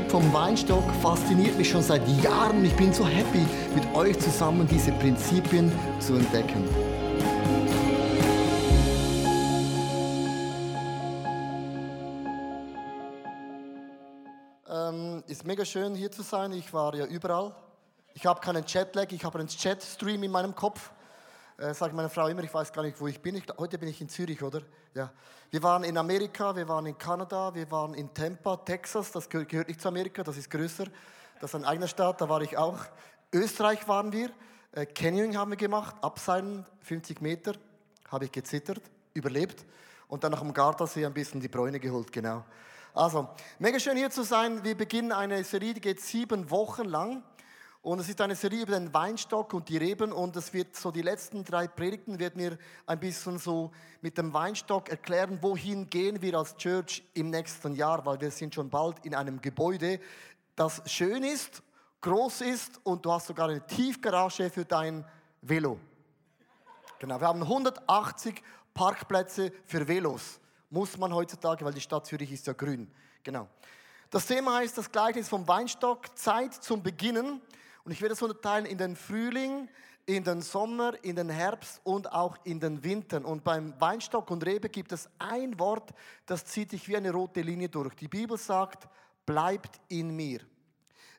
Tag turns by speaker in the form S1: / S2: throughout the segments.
S1: Prinzip vom Weinstock fasziniert mich schon seit Jahren. Ich bin so happy, mit euch zusammen diese Prinzipien zu entdecken. Ähm, ist mega schön hier zu sein. Ich war ja überall. Ich habe keinen Chatlag, ich habe einen Chatstream in meinem Kopf äh, sagt meine Frau immer, ich weiß gar nicht, wo ich bin. Ich, heute bin ich in Zürich, oder? Ja. Wir waren in Amerika, wir waren in Kanada, wir waren in Tampa, Texas. Das gehört, nicht zu Amerika, das ist größer. Das ist ein eigener Staat, da war ich auch. Österreich waren wir. Äh, Canyoning haben wir gemacht, Abseilen 50 Meter. Habe ich gezittert, überlebt. Und dann nach dem Gardasee ein bisschen die Bräune geholt, genau. Also, mega schön hier zu sein. Wir beginnen eine Serie, die geht sieben Wochen lang. Und es ist eine Serie über den Weinstock und die Reben und es wird so die letzten drei Predigten wird mir ein bisschen so mit dem Weinstock erklären, wohin gehen wir als Church im nächsten Jahr, weil wir sind schon bald in einem Gebäude, das schön ist, groß ist und du hast sogar eine Tiefgarage für dein Velo. Genau, wir haben 180 Parkplätze für Velos. Muss man heutzutage, weil die Stadt Zürich ist ja grün. Genau. Das Thema heißt das Gleichnis vom Weinstock, Zeit zum Beginnen. Und ich werde es unterteilen in den Frühling, in den Sommer, in den Herbst und auch in den Winter. Und beim Weinstock und Rebe gibt es ein Wort, das zieht sich wie eine rote Linie durch. Die Bibel sagt, bleibt in mir.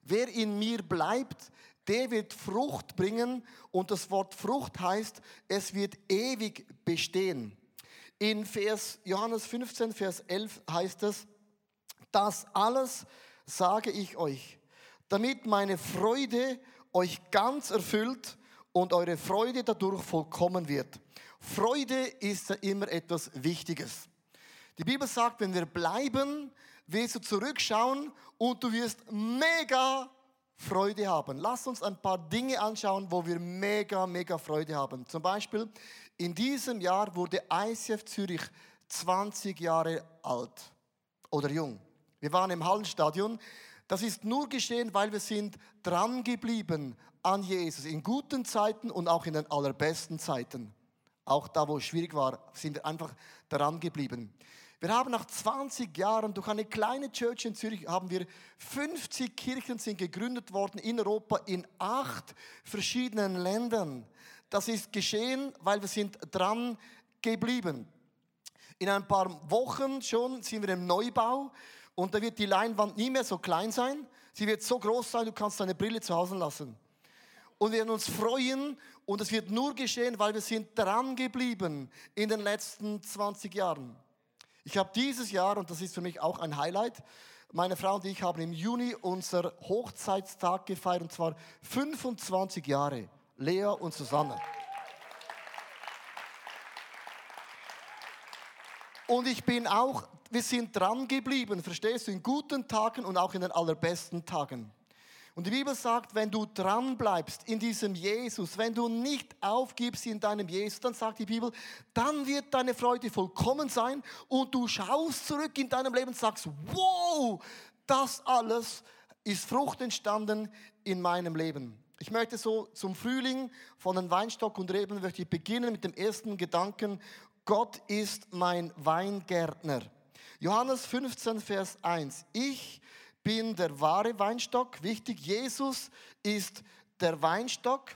S1: Wer in mir bleibt, der wird Frucht bringen. Und das Wort Frucht heißt, es wird ewig bestehen. In Vers Johannes 15, Vers 11 heißt es, das alles sage ich euch damit meine Freude euch ganz erfüllt und eure Freude dadurch vollkommen wird. Freude ist ja immer etwas Wichtiges. Die Bibel sagt, wenn wir bleiben, wirst du zurückschauen und du wirst mega Freude haben. Lass uns ein paar Dinge anschauen, wo wir mega, mega Freude haben. Zum Beispiel, in diesem Jahr wurde ICF Zürich 20 Jahre alt oder jung. Wir waren im Hallenstadion. Das ist nur geschehen, weil wir sind dran geblieben an Jesus in guten Zeiten und auch in den allerbesten Zeiten. Auch da, wo es schwierig war, sind wir einfach dran geblieben. Wir haben nach 20 Jahren durch eine kleine Church in Zürich haben wir 50 Kirchen sind gegründet worden in Europa in acht verschiedenen Ländern. Das ist geschehen, weil wir sind dran geblieben. In ein paar Wochen schon sind wir im Neubau. Und da wird die Leinwand nie mehr so klein sein. Sie wird so groß sein, du kannst deine Brille zu Hause lassen. Und wir werden uns freuen und es wird nur geschehen, weil wir sind dran geblieben in den letzten 20 Jahren. Ich habe dieses Jahr, und das ist für mich auch ein Highlight, meine Frau und ich haben im Juni unser Hochzeitstag gefeiert, und zwar 25 Jahre. Lea und Susanne. Und ich bin auch wir sind dran geblieben, verstehst du, in guten Tagen und auch in den allerbesten Tagen. Und die Bibel sagt, wenn du dran bleibst in diesem Jesus, wenn du nicht aufgibst in deinem Jesus, dann sagt die Bibel, dann wird deine Freude vollkommen sein und du schaust zurück in deinem Leben und sagst, wow, das alles ist Frucht entstanden in meinem Leben. Ich möchte so zum Frühling von den Weinstock und Reben möchte ich beginnen mit dem ersten Gedanken, Gott ist mein Weingärtner. Johannes 15, Vers 1. Ich bin der wahre Weinstock. Wichtig, Jesus ist der Weinstock.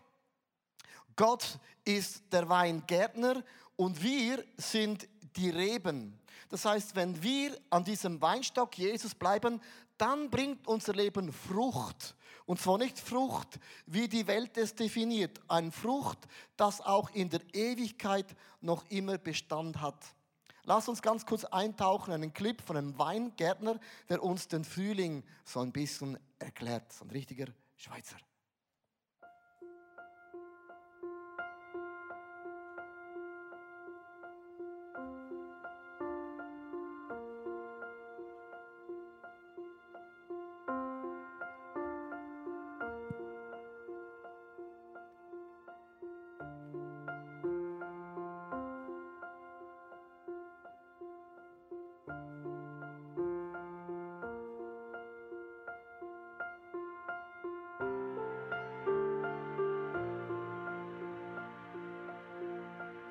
S1: Gott ist der Weingärtner und wir sind die Reben. Das heißt, wenn wir an diesem Weinstock Jesus bleiben, dann bringt unser Leben Frucht. Und zwar nicht Frucht, wie die Welt es definiert, ein Frucht, das auch in der Ewigkeit noch immer Bestand hat. Lass uns ganz kurz eintauchen in einen Clip von einem Weingärtner, der uns den Frühling so ein bisschen erklärt. So ein richtiger Schweizer.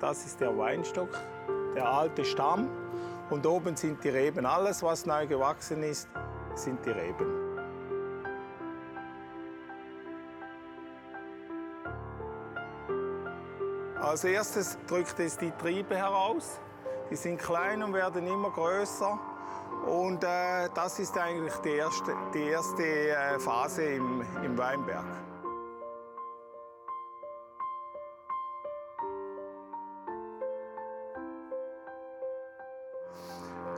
S2: Das ist der Weinstock, der alte Stamm. Und oben sind die Reben. Alles, was neu gewachsen ist, sind die Reben. Als erstes drückt es die Triebe heraus. Die sind klein und werden immer größer. Und äh, das ist eigentlich die erste, die erste äh, Phase im, im Weinberg.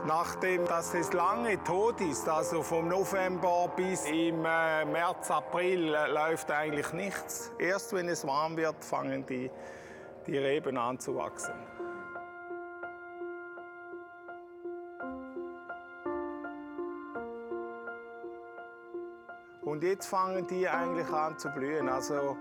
S2: Nachdem dass es lange tot ist, also vom November bis im äh, März, April, äh, läuft eigentlich nichts. Erst wenn es warm wird, fangen die, die Reben an zu wachsen. Und jetzt fangen die eigentlich an zu blühen. Also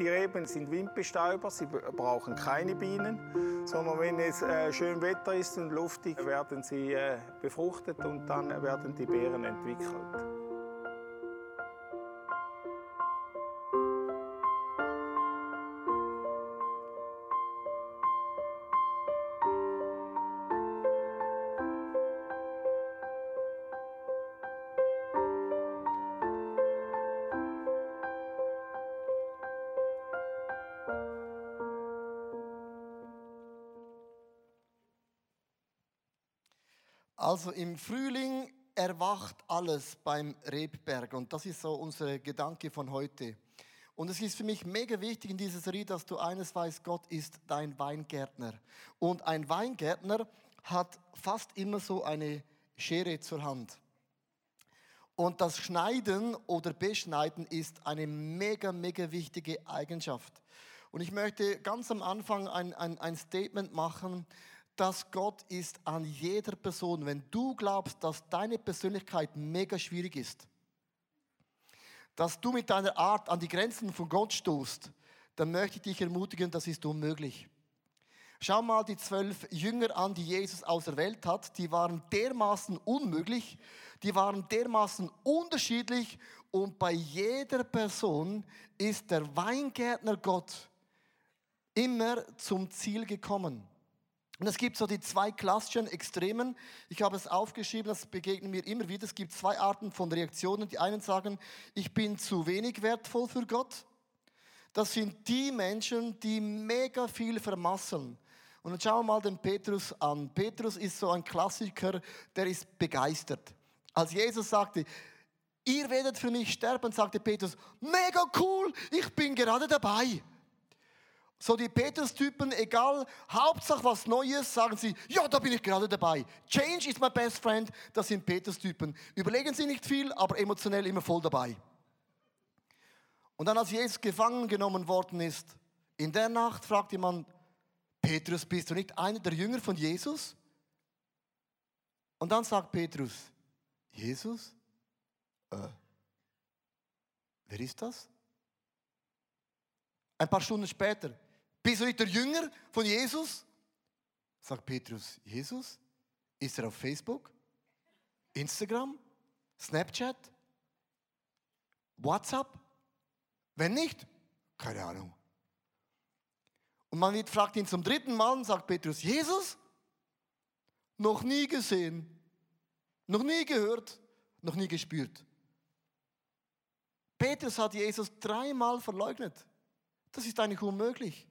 S2: die Reben sind Windbestäuber, sie brauchen keine Bienen, sondern wenn es äh, schön Wetter ist und luftig, werden sie äh, befruchtet und dann werden die Beeren entwickelt.
S1: Also im Frühling erwacht alles beim Rebberg und das ist so unser Gedanke von heute. Und es ist für mich mega wichtig in dieser Serie, dass du eines weißt, Gott ist dein Weingärtner. Und ein Weingärtner hat fast immer so eine Schere zur Hand. Und das Schneiden oder Beschneiden ist eine mega, mega wichtige Eigenschaft. Und ich möchte ganz am Anfang ein, ein, ein Statement machen, dass Gott ist an jeder Person. Wenn du glaubst, dass deine Persönlichkeit mega schwierig ist, dass du mit deiner Art an die Grenzen von Gott stoßt, dann möchte ich dich ermutigen, das ist unmöglich. Schau mal die zwölf Jünger an, die Jesus auserwählt hat. Die waren dermaßen unmöglich, die waren dermaßen unterschiedlich und bei jeder Person ist der Weingärtner Gott immer zum Ziel gekommen. Und es gibt so die zwei klassischen Extremen. Ich habe es aufgeschrieben, das begegnet mir immer wieder. Es gibt zwei Arten von Reaktionen. Die einen sagen, ich bin zu wenig wertvoll für Gott. Das sind die Menschen, die mega viel vermasseln. Und dann schauen wir mal den Petrus an. Petrus ist so ein Klassiker, der ist begeistert. Als Jesus sagte, ihr werdet für mich sterben, sagte Petrus, mega cool, ich bin gerade dabei. So die Petrus-Typen, egal, Hauptsache was Neues, sagen sie, ja, da bin ich gerade dabei. Change is my best friend, das sind Petrus-Typen. Überlegen sie nicht viel, aber emotionell immer voll dabei. Und dann, als Jesus gefangen genommen worden ist, in der Nacht fragt jemand, Petrus, bist du nicht einer der Jünger von Jesus? Und dann sagt Petrus, Jesus? Äh, wer ist das? Ein paar Stunden später, bist du nicht der Jünger von Jesus? Sagt Petrus, Jesus? Ist er auf Facebook? Instagram? Snapchat? WhatsApp? Wenn nicht, keine Ahnung. Und man fragt ihn zum dritten Mal und sagt Petrus, Jesus? Noch nie gesehen, noch nie gehört, noch nie gespürt. Petrus hat Jesus dreimal verleugnet. Das ist eigentlich unmöglich.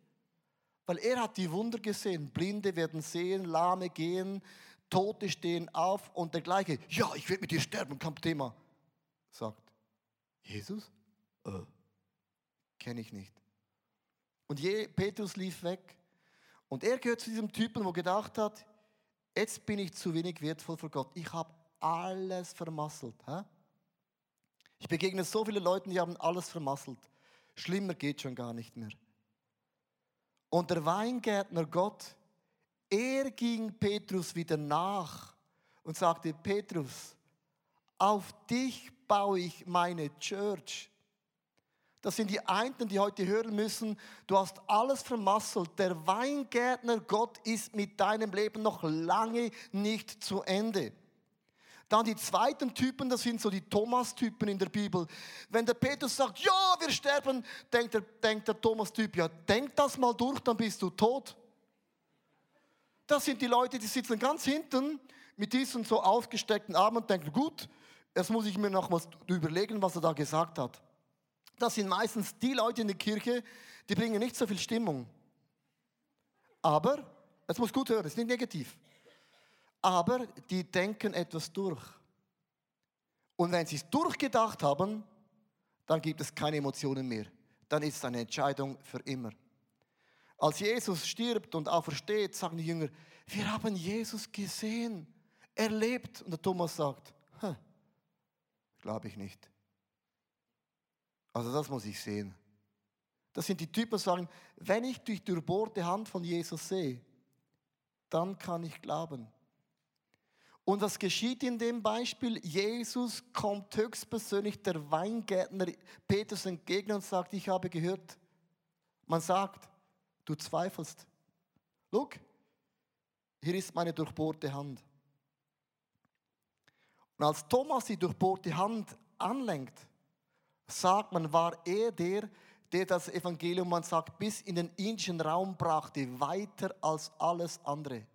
S1: Weil er hat die Wunder gesehen. Blinde werden sehen, Lahme gehen, Tote stehen auf und der gleiche, ja, ich werde mit dir sterben, kein Thema. Sagt, Jesus? Äh, Kenne ich nicht. Und je, Petrus lief weg. Und er gehört zu diesem Typen, wo gedacht hat, jetzt bin ich zu wenig wertvoll für Gott. Ich habe alles vermasselt. Hä? Ich begegne so viele Leuten, die haben alles vermasselt. Schlimmer geht schon gar nicht mehr. Und der Weingärtner Gott, er ging Petrus wieder nach und sagte, Petrus, auf dich baue ich meine Church. Das sind die einen, die heute hören müssen, du hast alles vermasselt. Der Weingärtner Gott ist mit deinem Leben noch lange nicht zu Ende. Dann die zweiten Typen, das sind so die Thomas-Typen in der Bibel. Wenn der Petrus sagt, ja, wir sterben, denkt der, denkt der Thomas-Typ, ja, denk das mal durch, dann bist du tot. Das sind die Leute, die sitzen ganz hinten, mit diesen so ausgesteckten Armen und denken, gut, jetzt muss ich mir noch was überlegen, was er da gesagt hat. Das sind meistens die Leute in der Kirche, die bringen nicht so viel Stimmung. Aber, es muss gut hören, es ist nicht negativ. Aber die denken etwas durch. Und wenn sie es durchgedacht haben, dann gibt es keine Emotionen mehr. Dann ist es eine Entscheidung für immer. Als Jesus stirbt und aufersteht, sagen die Jünger, wir haben Jesus gesehen, er lebt. Und der Thomas sagt, glaube ich nicht. Also das muss ich sehen. Das sind die Typen, die sagen, wenn ich die durchbohrte Hand von Jesus sehe, dann kann ich glauben. Und was geschieht in dem Beispiel? Jesus kommt höchstpersönlich der Weingärtner Petrus entgegen und sagt, ich habe gehört, man sagt, du zweifelst. Look, hier ist meine durchbohrte Hand. Und als Thomas die durchbohrte Hand anlenkt, sagt man, war er der, der das Evangelium, man sagt, bis in den indischen Raum brachte, weiter als alles andere.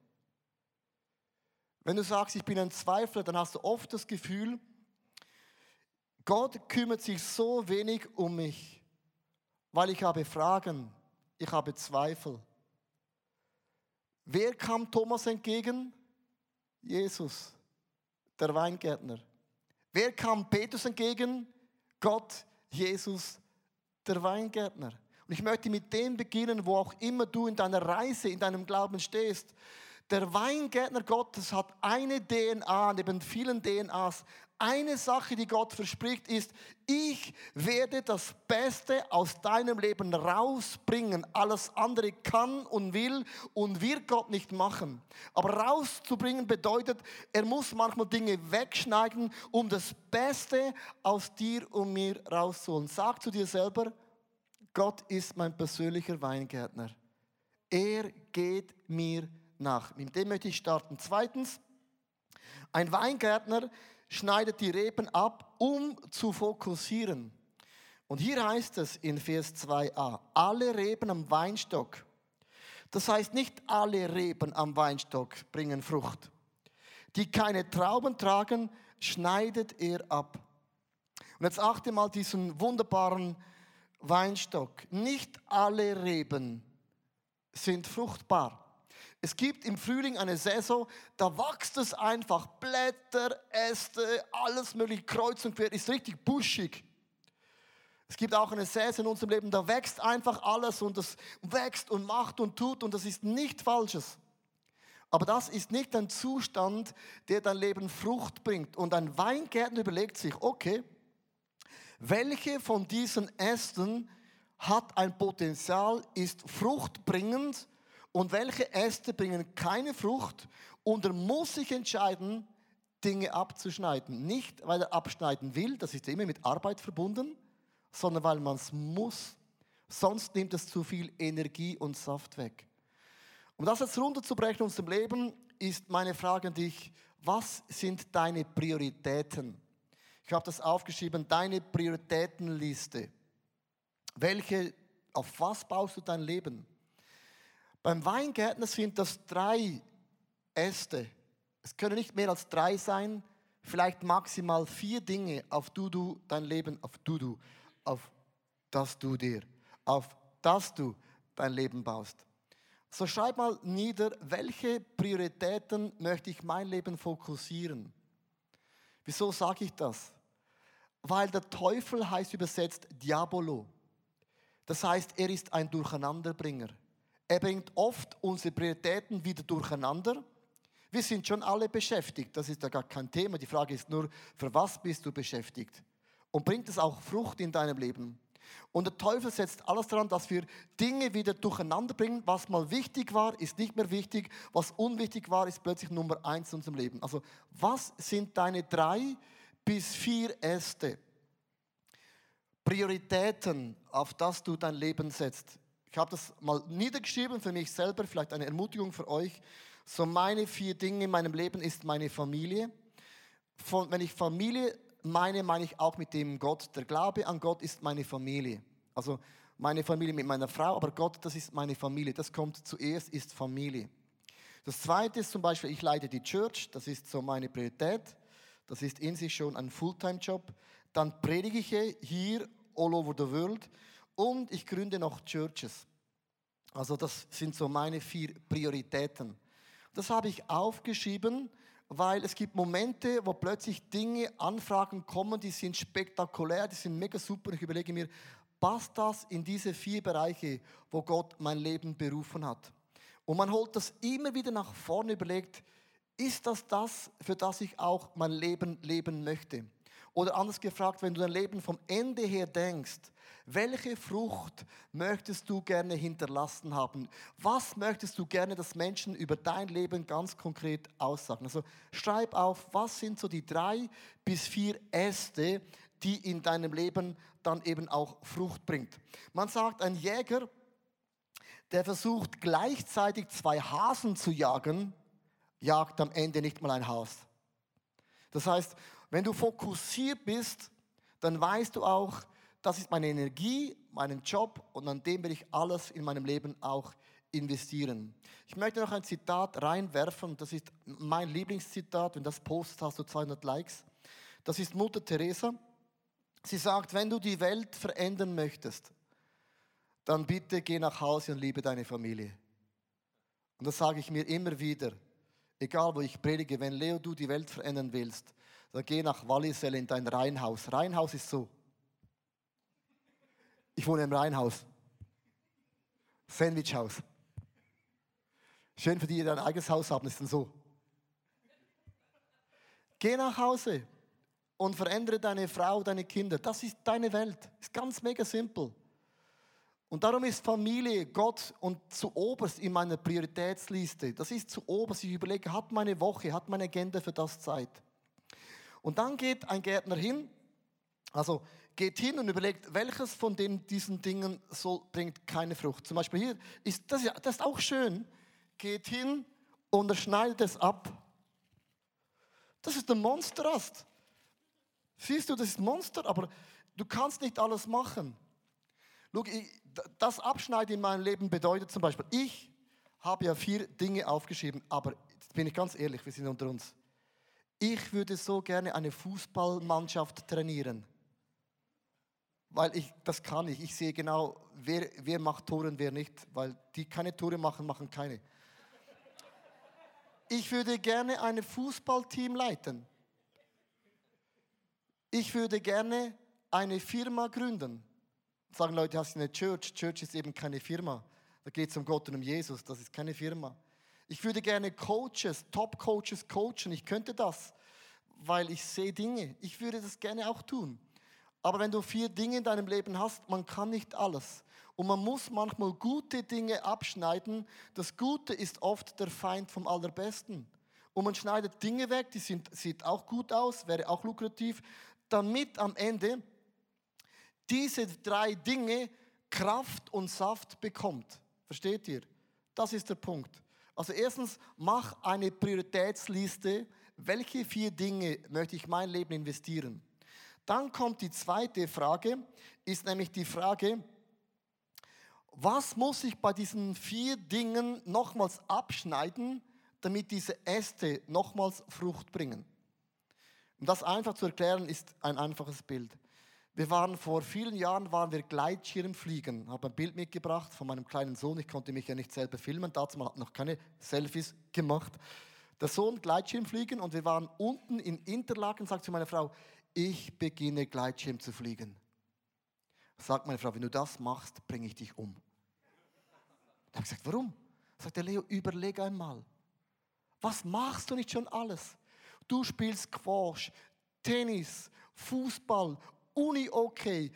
S1: Wenn du sagst, ich bin ein Zweifler, dann hast du oft das Gefühl, Gott kümmert sich so wenig um mich, weil ich habe Fragen, ich habe Zweifel. Wer kam Thomas entgegen? Jesus, der Weingärtner. Wer kam Petrus entgegen? Gott, Jesus, der Weingärtner. Und ich möchte mit dem beginnen, wo auch immer du in deiner Reise, in deinem Glauben stehst. Der Weingärtner Gottes hat eine DNA neben vielen DNAs. Eine Sache, die Gott verspricht, ist, ich werde das Beste aus deinem Leben rausbringen. Alles andere kann und will und wird Gott nicht machen. Aber rauszubringen bedeutet, er muss manchmal Dinge wegschneiden, um das Beste aus dir und mir rauszuholen. Sag zu dir selber, Gott ist mein persönlicher Weingärtner. Er geht mir nach. Mit dem möchte ich starten. Zweitens, ein Weingärtner schneidet die Reben ab, um zu fokussieren. Und hier heißt es in Vers 2a, alle Reben am Weinstock. Das heißt, nicht alle Reben am Weinstock bringen Frucht. Die keine Trauben tragen, schneidet er ab. Und jetzt achte mal diesen wunderbaren Weinstock. Nicht alle Reben sind fruchtbar. Es gibt im Frühling eine Saison, da wächst es einfach. Blätter, Äste, alles mögliche, kreuz und quer, ist richtig buschig. Es gibt auch eine Saison in unserem Leben, da wächst einfach alles und das wächst und macht und tut und das ist nicht Falsches. Aber das ist nicht ein Zustand, der dein Leben Frucht bringt. Und ein Weingärtner überlegt sich, okay, welche von diesen Ästen hat ein Potenzial, ist fruchtbringend und welche Äste bringen keine Frucht und er muss sich entscheiden, Dinge abzuschneiden. Nicht, weil er abschneiden will, das ist immer mit Arbeit verbunden, sondern weil man es muss. Sonst nimmt es zu viel Energie und Saft weg. Um das jetzt runterzubrechen in unserem Leben, ist meine Frage an dich, was sind deine Prioritäten? Ich habe das aufgeschrieben, deine Prioritätenliste. Welche, auf was baust du dein Leben? Beim Weingärtner sind das drei Äste. Es können nicht mehr als drei sein, vielleicht maximal vier Dinge, auf du du dein Leben, auf du du, auf das du dir, auf das du dein Leben baust. So schreib mal nieder, welche Prioritäten möchte ich mein Leben fokussieren. Wieso sage ich das? Weil der Teufel heißt übersetzt Diabolo. Das heißt, er ist ein Durcheinanderbringer. Er bringt oft unsere Prioritäten wieder durcheinander. Wir sind schon alle beschäftigt, das ist ja gar kein Thema. Die Frage ist nur, für was bist du beschäftigt? Und bringt es auch Frucht in deinem Leben? Und der Teufel setzt alles daran, dass wir Dinge wieder durcheinander bringen. Was mal wichtig war, ist nicht mehr wichtig. Was unwichtig war, ist plötzlich Nummer eins in unserem Leben. Also, was sind deine drei bis vier Äste? Prioritäten, auf das du dein Leben setzt. Ich habe das mal niedergeschrieben für mich selber, vielleicht eine Ermutigung für euch. So meine vier Dinge in meinem Leben ist meine Familie. Von, wenn ich Familie meine, meine ich auch mit dem Gott. Der Glaube an Gott ist meine Familie. Also meine Familie mit meiner Frau, aber Gott, das ist meine Familie. Das kommt zuerst, ist Familie. Das zweite ist zum Beispiel, ich leite die Church, das ist so meine Priorität. Das ist in sich schon ein Fulltime-Job. Dann predige ich hier all over the world und ich gründe noch Churches. Also das sind so meine vier Prioritäten. Das habe ich aufgeschrieben, weil es gibt Momente, wo plötzlich Dinge, Anfragen kommen, die sind spektakulär, die sind mega super. Ich überlege mir, passt das in diese vier Bereiche, wo Gott mein Leben berufen hat? Und man holt das immer wieder nach vorne, überlegt, ist das das, für das ich auch mein Leben leben möchte? Oder anders gefragt, wenn du dein Leben vom Ende her denkst, welche Frucht möchtest du gerne hinterlassen haben? Was möchtest du gerne, dass Menschen über dein Leben ganz konkret aussagen? Also schreib auf, was sind so die drei bis vier Äste, die in deinem Leben dann eben auch Frucht bringt. Man sagt, ein Jäger, der versucht gleichzeitig zwei Hasen zu jagen, jagt am Ende nicht mal ein Haus. Das heißt, wenn du fokussiert bist, dann weißt du auch, das ist meine Energie, meinen Job und an dem will ich alles in meinem Leben auch investieren. Ich möchte noch ein Zitat reinwerfen, das ist mein Lieblingszitat, wenn das postet, hast du 200 Likes. Das ist Mutter Teresa. Sie sagt, wenn du die Welt verändern möchtest, dann bitte geh nach Hause und liebe deine Familie. Und das sage ich mir immer wieder, egal wo ich predige, wenn Leo du die Welt verändern willst, dann geh nach Walliselle in dein Reihenhaus. Reihenhaus ist so, ich wohne im Reihenhaus. Sandwichhaus. Schön für die, die ein eigenes Haus haben, ist dann so. Geh nach Hause und verändere deine Frau, deine Kinder. Das ist deine Welt. Ist ganz mega simpel. Und darum ist Familie Gott und zu oberst in meiner Prioritätsliste. Das ist zu oberst. Ich überlege, hat meine Woche, hat meine Agenda für das Zeit. Und dann geht ein Gärtner hin, also geht hin und überlegt, welches von den, diesen Dingen soll, bringt keine Frucht. Zum Beispiel hier ist das, das ist auch schön. Geht hin und er schneidet es ab. Das ist ein Monsterast. Siehst du, das ist ein Monster, aber du kannst nicht alles machen. Schau, das Abschneiden in meinem Leben bedeutet zum Beispiel, ich habe ja vier Dinge aufgeschrieben, aber jetzt bin ich ganz ehrlich, wir sind unter uns. Ich würde so gerne eine Fußballmannschaft trainieren. Weil ich, das kann ich. Ich sehe genau, wer, wer macht Tore und wer nicht. Weil die keine Tore machen, machen keine. Ich würde gerne ein Fußballteam leiten. Ich würde gerne eine Firma gründen. Sagen Leute, hast du eine Church? Church ist eben keine Firma. Da geht es um Gott und um Jesus. Das ist keine Firma. Ich würde gerne Coaches, Top-Coaches coachen. Ich könnte das, weil ich sehe Dinge. Ich würde das gerne auch tun. Aber wenn du vier Dinge in deinem Leben hast, man kann nicht alles. Und man muss manchmal gute Dinge abschneiden. Das Gute ist oft der Feind vom Allerbesten. Und man schneidet Dinge weg, die sind, sieht auch gut aus, wäre auch lukrativ, damit am Ende diese drei Dinge Kraft und Saft bekommt. Versteht ihr? Das ist der Punkt. Also erstens, mach eine Prioritätsliste. Welche vier Dinge möchte ich mein Leben investieren? Dann kommt die zweite Frage, ist nämlich die Frage, was muss ich bei diesen vier Dingen nochmals abschneiden, damit diese Äste nochmals Frucht bringen? Um das einfach zu erklären, ist ein einfaches Bild. Wir waren vor vielen Jahren waren wir Gleitschirmfliegen. Habe ein Bild mitgebracht von meinem kleinen Sohn. Ich konnte mich ja nicht selber filmen. Dazu hat noch keine Selfies gemacht. Der Sohn Gleitschirmfliegen und wir waren unten in Interlaken. Sagt zu meiner Frau: ich beginne Gleitschirm zu fliegen. Sagt meine Frau, wenn du das machst, bringe ich dich um. Dann habe ich gesagt, warum? Sagt der Leo, überleg einmal. Was machst du nicht schon alles? Du spielst Squash, Tennis, Fußball, Uni okay,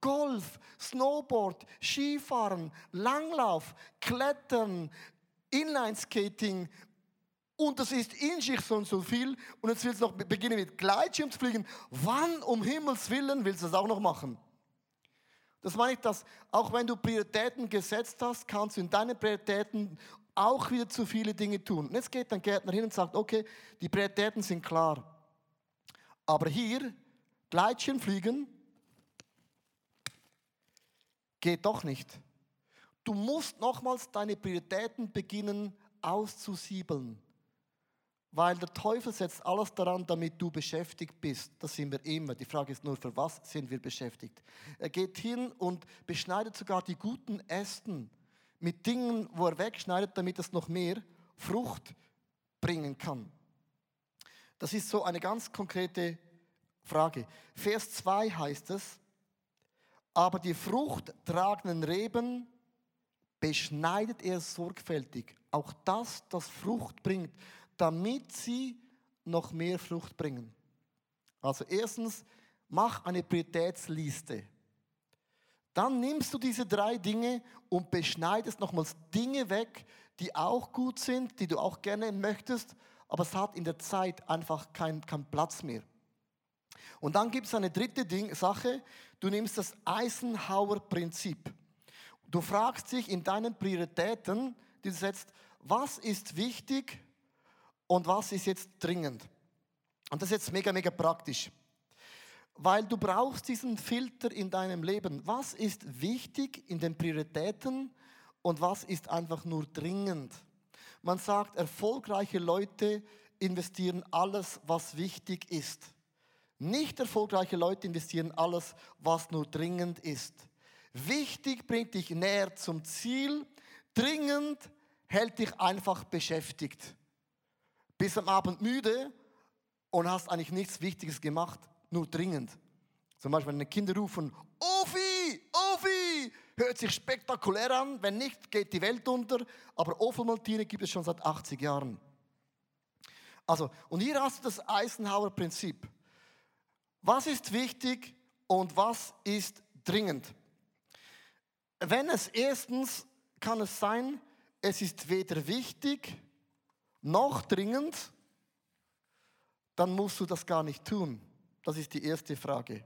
S1: Golf, Snowboard, Skifahren, Langlauf, Klettern, Inlineskating, und das ist in sich und so viel. Und jetzt willst du noch beginnen mit Gleitschirm zu fliegen. Wann um Himmels Willen willst du das auch noch machen? Das meine ich, dass auch wenn du Prioritäten gesetzt hast, kannst du in deinen Prioritäten auch wieder zu viele Dinge tun. Und jetzt geht ein Gärtner hin und sagt, okay, die Prioritäten sind klar. Aber hier, Gleitschirm fliegen, geht doch nicht. Du musst nochmals deine Prioritäten beginnen auszusiebeln. Weil der Teufel setzt alles daran, damit du beschäftigt bist. Das sind wir immer. Die Frage ist nur, für was sind wir beschäftigt? Er geht hin und beschneidet sogar die guten Ästen mit Dingen, wo er wegschneidet, damit es noch mehr Frucht bringen kann. Das ist so eine ganz konkrete Frage. Vers 2 heißt es, aber die fruchttragenden Reben beschneidet er sorgfältig. Auch das, das Frucht bringt, damit sie noch mehr Frucht bringen. Also erstens, mach eine Prioritätsliste. Dann nimmst du diese drei Dinge und beschneidest nochmals Dinge weg, die auch gut sind, die du auch gerne möchtest, aber es hat in der Zeit einfach keinen kein Platz mehr. Und dann gibt es eine dritte Ding, Sache, du nimmst das Eisenhower-Prinzip. Du fragst dich in deinen Prioritäten, die du setzt, was ist wichtig und was ist jetzt dringend. Und das ist jetzt mega, mega praktisch. Weil du brauchst diesen Filter in deinem Leben. Was ist wichtig in den Prioritäten und was ist einfach nur dringend? Man sagt, erfolgreiche Leute investieren alles, was wichtig ist. Nicht erfolgreiche Leute investieren alles, was nur dringend ist. Wichtig bringt dich näher zum Ziel, dringend hält dich einfach beschäftigt. Bist am Abend müde und hast eigentlich nichts Wichtiges gemacht, nur dringend. Zum Beispiel, wenn Kinder rufen, Ofi, Ofi, hört sich spektakulär an, wenn nicht, geht die Welt unter, aber Ofenmaltine gibt es schon seit 80 Jahren. Also, und hier hast du das Eisenhower Prinzip. Was ist wichtig und was ist dringend? Wenn es erstens kann es sein, es ist weder wichtig noch dringend, dann musst du das gar nicht tun. Das ist die erste Frage.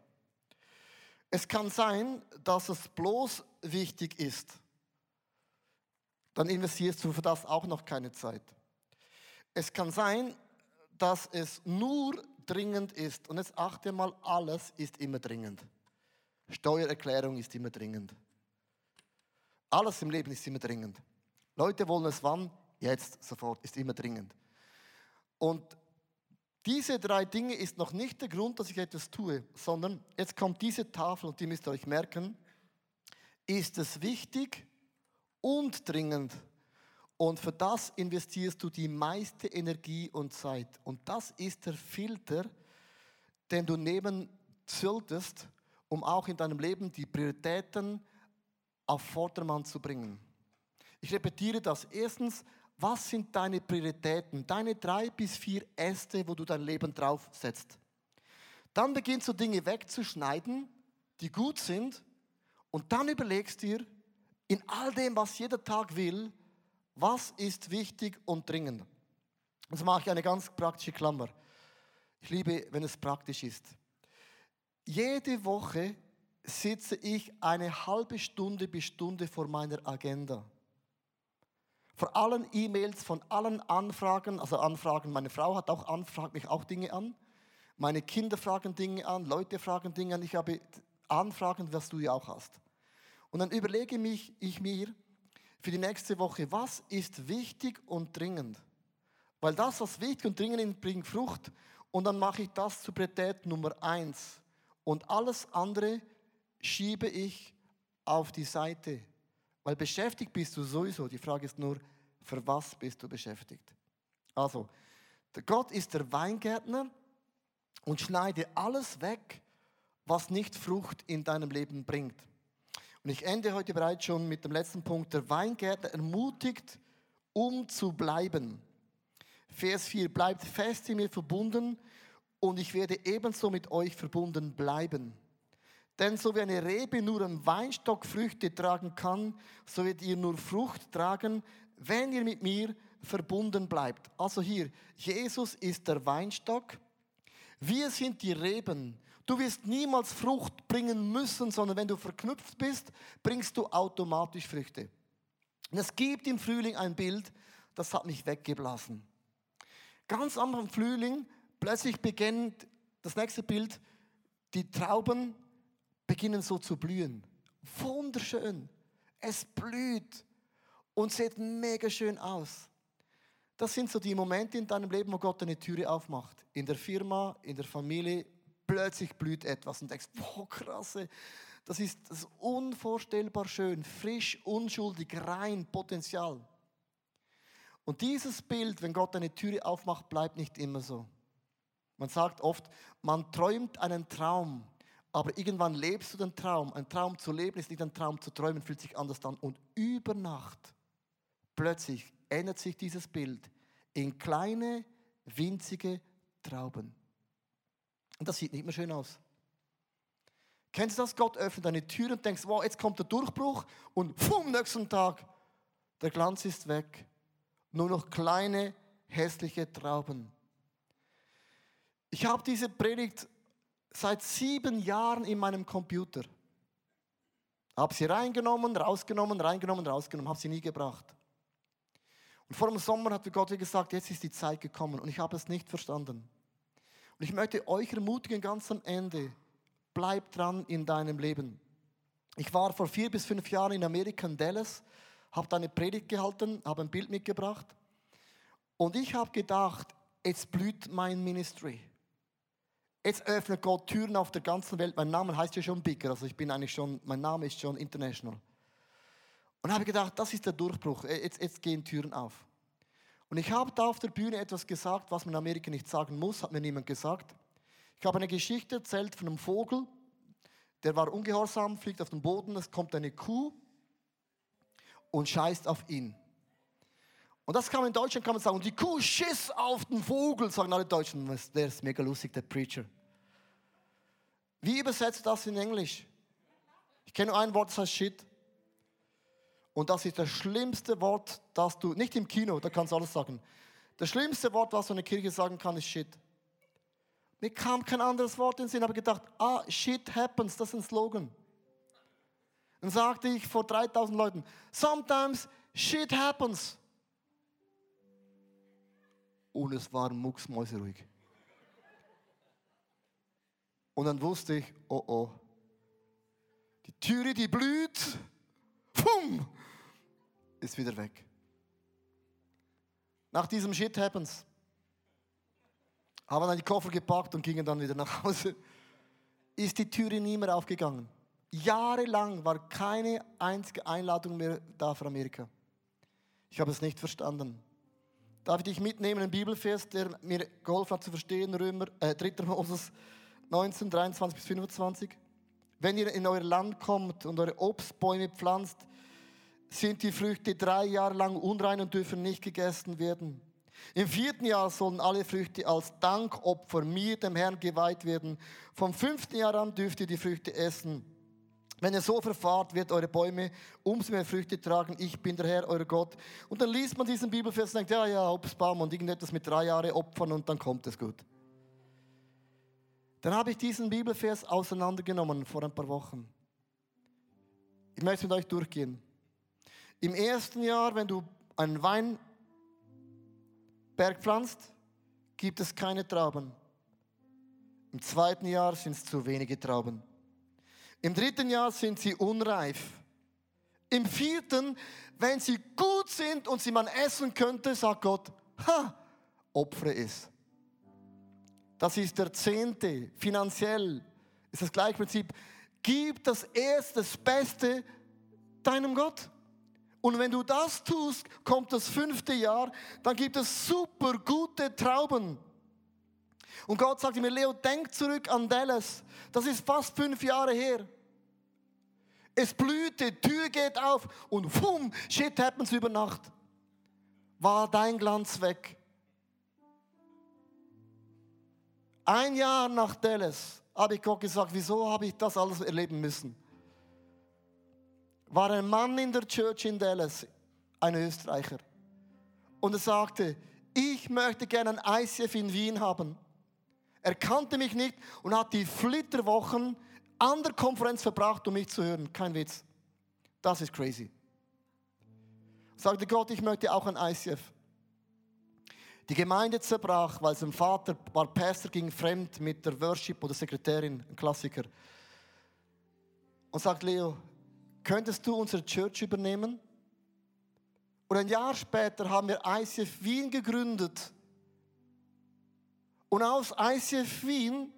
S1: Es kann sein, dass es bloß wichtig ist. Dann investierst du für das auch noch keine Zeit. Es kann sein, dass es nur dringend ist. Und jetzt achte mal, alles ist immer dringend. Steuererklärung ist immer dringend. Alles im Leben ist immer dringend. Leute wollen es wann? Jetzt, sofort, ist immer dringend. Und diese drei Dinge ist noch nicht der Grund, dass ich etwas tue, sondern jetzt kommt diese Tafel und die müsst ihr euch merken. Ist es wichtig und dringend? Und für das investierst du die meiste Energie und Zeit. Und das ist der Filter, den du nehmen solltest, um auch in deinem Leben die Prioritäten auf Vordermann zu bringen. Ich repetiere das. Erstens, was sind deine Prioritäten? Deine drei bis vier Äste, wo du dein Leben draufsetzt. Dann beginnst du Dinge wegzuschneiden, die gut sind. Und dann überlegst dir, in all dem, was jeder Tag will, was ist wichtig und dringend? Jetzt mache ich eine ganz praktische Klammer. Ich liebe, wenn es praktisch ist. Jede Woche sitze ich eine halbe Stunde bis Stunde vor meiner Agenda. Vor allen E-Mails, von allen Anfragen, also Anfragen, meine Frau hat auch Anfragen, mich auch Dinge an. Meine Kinder fragen Dinge an, Leute fragen Dinge an. Ich habe Anfragen, was du ja auch hast. Und dann überlege mich, ich mir, für die nächste Woche, was ist wichtig und dringend? Weil das, was wichtig und dringend ist, bringt Frucht. Und dann mache ich das zur Priorität Nummer eins. Und alles andere schiebe ich auf die Seite. Weil beschäftigt bist du sowieso. Die Frage ist nur, für was bist du beschäftigt? Also, Gott ist der Weingärtner und schneide alles weg, was nicht Frucht in deinem Leben bringt. Und ich ende heute bereits schon mit dem letzten Punkt. Der Weingärtner ermutigt, um zu bleiben. Vers 4, bleibt fest in mir verbunden und ich werde ebenso mit euch verbunden bleiben. Denn so wie eine Rebe nur am Weinstock Früchte tragen kann, so werdet ihr nur Frucht tragen, wenn ihr mit mir verbunden bleibt. Also hier, Jesus ist der Weinstock, wir sind die Reben. Du wirst niemals Frucht bringen müssen, sondern wenn du verknüpft bist, bringst du automatisch Früchte. Und es gibt im Frühling ein Bild, das hat mich weggeblasen. Ganz am Frühling, plötzlich beginnt das nächste Bild, die Trauben beginnen so zu blühen. Wunderschön. Es blüht und sieht mega schön aus. Das sind so die Momente in deinem Leben, wo Gott eine Türe aufmacht. In der Firma, in der Familie, plötzlich blüht etwas und denkst, boah, krasse, das ist, das unvorstellbar schön, frisch, unschuldig, rein, Potenzial. Und dieses Bild, wenn Gott eine Türe aufmacht, bleibt nicht immer so. Man sagt oft, man träumt einen Traum, aber irgendwann lebst du den Traum. Ein Traum zu leben ist nicht ein Traum zu träumen, fühlt sich anders an. Und über Nacht, plötzlich ändert sich dieses Bild in kleine, winzige Trauben. Und das sieht nicht mehr schön aus. Kennst du das? Gott öffnet eine Tür und denkst, wow, jetzt kommt der Durchbruch und vom nächsten Tag, der Glanz ist weg. Nur noch kleine, hässliche Trauben. Ich habe diese Predigt seit sieben Jahren in meinem Computer. Habe sie reingenommen, rausgenommen, reingenommen, rausgenommen, habe sie nie gebracht. Und vor dem Sommer hat Gott gesagt, jetzt ist die Zeit gekommen und ich habe es nicht verstanden. Und ich möchte euch ermutigen, ganz am Ende, bleib dran in deinem Leben. Ich war vor vier bis fünf Jahren in Amerika, in Dallas, habe da eine Predigt gehalten, habe ein Bild mitgebracht und ich habe gedacht, jetzt blüht mein Ministry. Jetzt öffnet Gott Türen auf der ganzen Welt. Mein Name heißt ja schon Bigger, also ich bin eigentlich schon, mein Name ist schon international. Und habe gedacht, das ist der Durchbruch. Jetzt, jetzt gehen Türen auf. Und ich habe da auf der Bühne etwas gesagt, was man in Amerika nicht sagen muss, hat mir niemand gesagt. Ich habe eine Geschichte erzählt von einem Vogel, der war ungehorsam, fliegt auf den Boden, es kommt eine Kuh und scheißt auf ihn. Und das kann man in Deutschland kann man sagen, und die Kuh schiss auf den Vogel, sagen alle Deutschen. Der ist mega lustig, der Preacher. Wie übersetzt das in Englisch? Ich kenne nur ein Wort, das heißt Shit. Und das ist das schlimmste Wort, das du, nicht im Kino, da kannst du alles sagen. Das schlimmste Wort, was in der Kirche sagen kann, ist Shit. Mir kam kein anderes Wort in den Sinn, habe gedacht, ah, Shit happens, das ist ein Slogan. Dann sagte ich vor 3000 Leuten, sometimes shit happens. Und es war mucksmäuseruhig. Und dann wusste ich, oh oh, die Türe, die blüht, pum, ist wieder weg. Nach diesem Shit happens haben dann die Koffer gepackt und gingen dann wieder nach Hause. Ist die Türe nie mehr aufgegangen. Jahrelang war keine einzige Einladung mehr da für Amerika. Ich habe es nicht verstanden. Darf ich dich mitnehmen, einen Bibelvers, der mir geholfen hat zu verstehen, Römer, äh, 3. Moses 19, 23 bis 25? Wenn ihr in euer Land kommt und eure Obstbäume pflanzt, sind die Früchte drei Jahre lang unrein und dürfen nicht gegessen werden. Im vierten Jahr sollen alle Früchte als Dankopfer mir, dem Herrn, geweiht werden. Vom fünften Jahr an dürft ihr die Früchte essen. Wenn ihr so verfahrt, wird eure Bäume umso mehr Früchte tragen. Ich bin der Herr, euer Gott. Und dann liest man diesen Bibelvers und denkt, ja, ja, Obstbaum und irgendetwas mit drei Jahren opfern und dann kommt es gut. Dann habe ich diesen Bibelvers auseinandergenommen vor ein paar Wochen. Ich möchte mit euch durchgehen. Im ersten Jahr, wenn du einen Weinberg pflanzt, gibt es keine Trauben. Im zweiten Jahr sind es zu wenige Trauben. Im dritten Jahr sind sie unreif. Im vierten, wenn sie gut sind und sie man essen könnte, sagt Gott, ha, opfere es. Das ist der Zehnte. Finanziell ist das gleiche Prinzip. Gib das erste, das Beste deinem Gott. Und wenn du das tust, kommt das fünfte Jahr, dann gibt es super gute Trauben. Und Gott sagte mir, Leo, denk zurück an Dallas. Das ist fast fünf Jahre her. Es blühte, Tür geht auf und fumm, shit happens über Nacht. War dein Glanz weg. Ein Jahr nach Dallas habe ich Gott gesagt, wieso habe ich das alles erleben müssen? War ein Mann in der Church in Dallas, ein Österreicher. Und er sagte, ich möchte gerne ein ICF in Wien haben. Er kannte mich nicht und hat die Flitterwochen an der Konferenz verbracht, um mich zu hören. Kein Witz. Das ist crazy. Sagte Gott, ich möchte auch ein ICF. Die Gemeinde zerbrach, weil sein Vater war Pastor, ging fremd mit der Worship oder Sekretärin, ein Klassiker. Und sagt Leo, könntest du unsere Church übernehmen? Und ein Jahr später haben wir ICF Wien gegründet. Und aus ICF Wien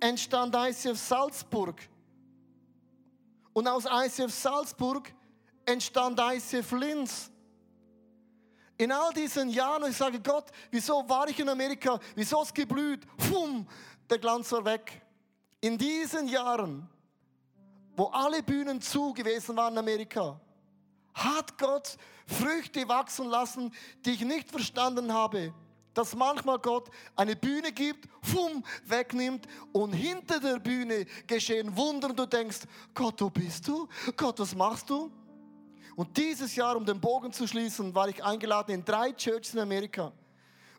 S1: entstand ICF Salzburg. Und aus ICF Salzburg entstand ICF Linz. In all diesen Jahren, ich sage Gott, wieso war ich in Amerika? Wieso ist es geblüht? Fum, der Glanz war weg. In diesen Jahren, wo alle Bühnen zu gewesen waren in Amerika, hat Gott Früchte wachsen lassen, die ich nicht verstanden habe. Dass manchmal Gott eine Bühne gibt, fum, wegnimmt und hinter der Bühne geschehen Wunder und du denkst, Gott, wo bist du? Gott, was machst du? Und dieses Jahr, um den Bogen zu schließen, war ich eingeladen in drei Churches in Amerika.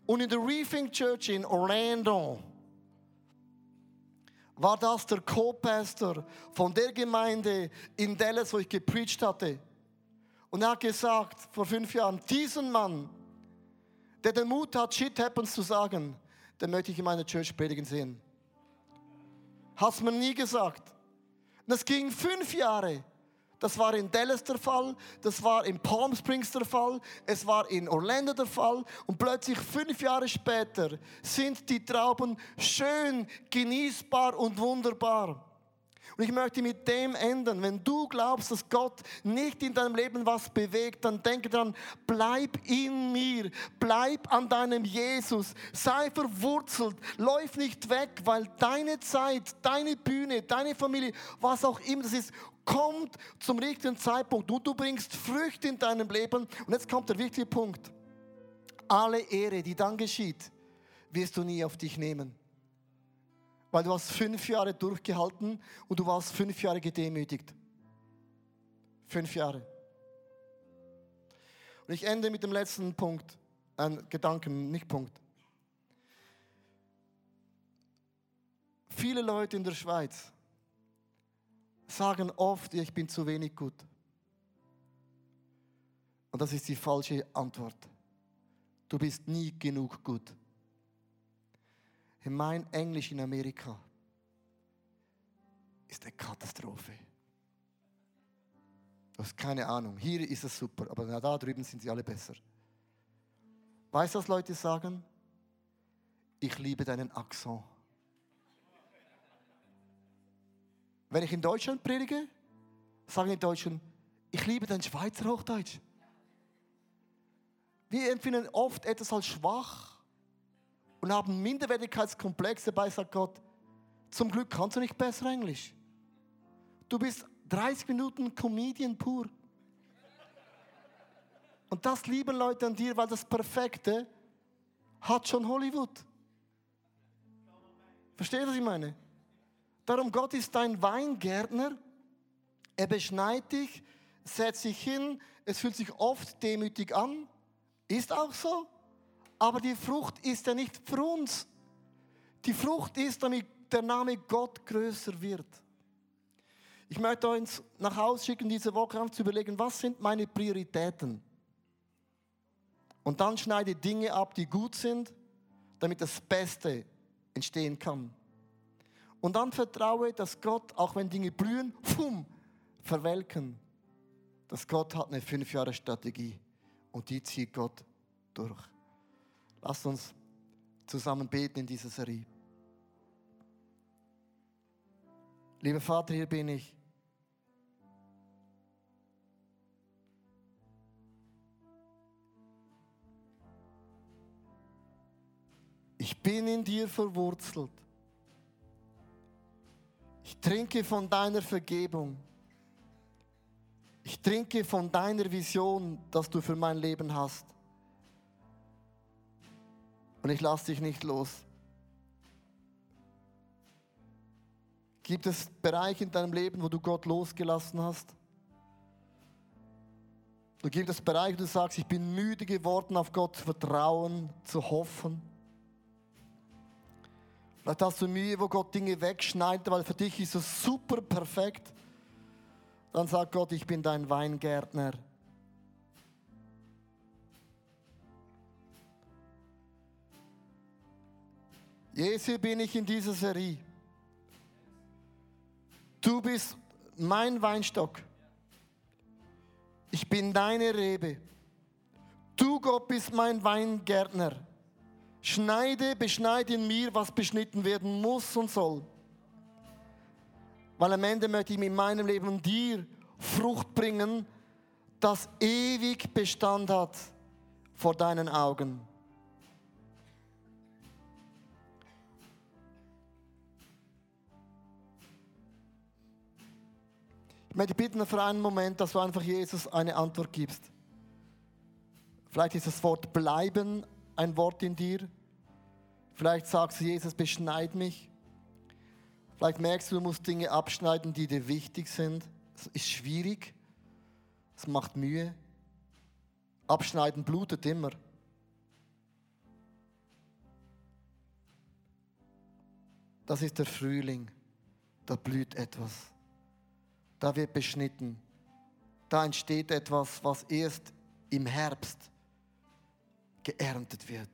S1: Und in der Reefing Church in Orlando war das der Co-Pastor von der Gemeinde in Dallas, wo ich gepreacht hatte. Und er hat gesagt, vor fünf Jahren, diesen Mann, der den Mut hat, Shit happens zu sagen, den möchte ich in meiner Church predigen sehen. Hast mir nie gesagt. Und es ging fünf Jahre. Das war in Dallas der Fall, das war in Palm Springs der Fall, es war in Orlando der Fall und plötzlich fünf Jahre später sind die Trauben schön, genießbar und wunderbar. Und ich möchte mit dem enden. Wenn du glaubst, dass Gott nicht in deinem Leben was bewegt, dann denke dran, bleib in mir, bleib an deinem Jesus, sei verwurzelt, läuf nicht weg, weil deine Zeit, deine Bühne, deine Familie, was auch immer das ist, kommt zum richtigen Zeitpunkt und du bringst Früchte in deinem Leben. Und jetzt kommt der wichtige Punkt. Alle Ehre, die dann geschieht, wirst du nie auf dich nehmen. Weil du hast fünf Jahre durchgehalten und du warst fünf Jahre gedemütigt. Fünf Jahre. Und ich ende mit dem letzten Punkt, ein Gedanken, nicht Punkt. Viele Leute in der Schweiz sagen oft, ich bin zu wenig gut. Und das ist die falsche Antwort. Du bist nie genug gut. Mein Englisch in Amerika ist eine Katastrophe. Du hast keine Ahnung. Hier ist es super, aber da drüben sind sie alle besser. Weißt du, was Leute sagen? Ich liebe deinen Akzent. Wenn ich in Deutschland predige, sagen die Deutschen, ich liebe dein Schweizer Hochdeutsch. Wir empfinden oft etwas als schwach und haben Minderwertigkeitskomplexe dabei, sagt Gott, zum Glück kannst du nicht besser Englisch. Du bist 30 Minuten Comedian pur. Und das lieben Leute an dir, weil das Perfekte hat schon Hollywood. Versteht was ich meine? Darum, Gott ist dein Weingärtner. Er beschneit dich, setzt sich hin. Es fühlt sich oft demütig an. Ist auch so. Aber die Frucht ist ja nicht für uns. Die Frucht ist, damit der Name Gott größer wird. Ich möchte uns nach Hause schicken, diese Woche um zu überlegen, was sind meine Prioritäten? Und dann schneide Dinge ab, die gut sind, damit das Beste entstehen kann. Und dann vertraue, dass Gott, auch wenn Dinge blühen, pum, verwelken, dass Gott hat eine fünf Jahre Strategie und die zieht Gott durch. Lasst uns zusammen beten in dieser Serie. Lieber Vater, hier bin ich. Ich bin in dir verwurzelt. Trinke von deiner Vergebung. Ich trinke von deiner Vision, dass du für mein Leben hast. Und ich lasse dich nicht los. Gibt es Bereiche in deinem Leben, wo du Gott losgelassen hast? Du gibt es Bereiche, wo du sagst, ich bin müde geworden, auf Gott zu vertrauen, zu hoffen. Vielleicht hast du Mühe, wo Gott Dinge wegschneidet, weil für dich ist es super perfekt. Dann sagt Gott, ich bin dein Weingärtner. Jesu bin ich in dieser Serie. Du bist mein Weinstock. Ich bin deine Rebe. Du Gott bist mein Weingärtner. Schneide, beschneide in mir, was beschnitten werden muss und soll. Weil am Ende möchte ich mit meinem Leben dir Frucht bringen, das ewig Bestand hat vor deinen Augen. Ich möchte bitten für einen Moment, dass du einfach Jesus eine Antwort gibst. Vielleicht ist das Wort bleiben ein Wort in dir. Vielleicht sagst du, Jesus, beschneid mich. Vielleicht merkst du, du musst Dinge abschneiden, die dir wichtig sind. Es ist schwierig. Es macht Mühe. Abschneiden blutet immer. Das ist der Frühling. Da blüht etwas. Da wird beschnitten. Da entsteht etwas, was erst im Herbst geerntet wird.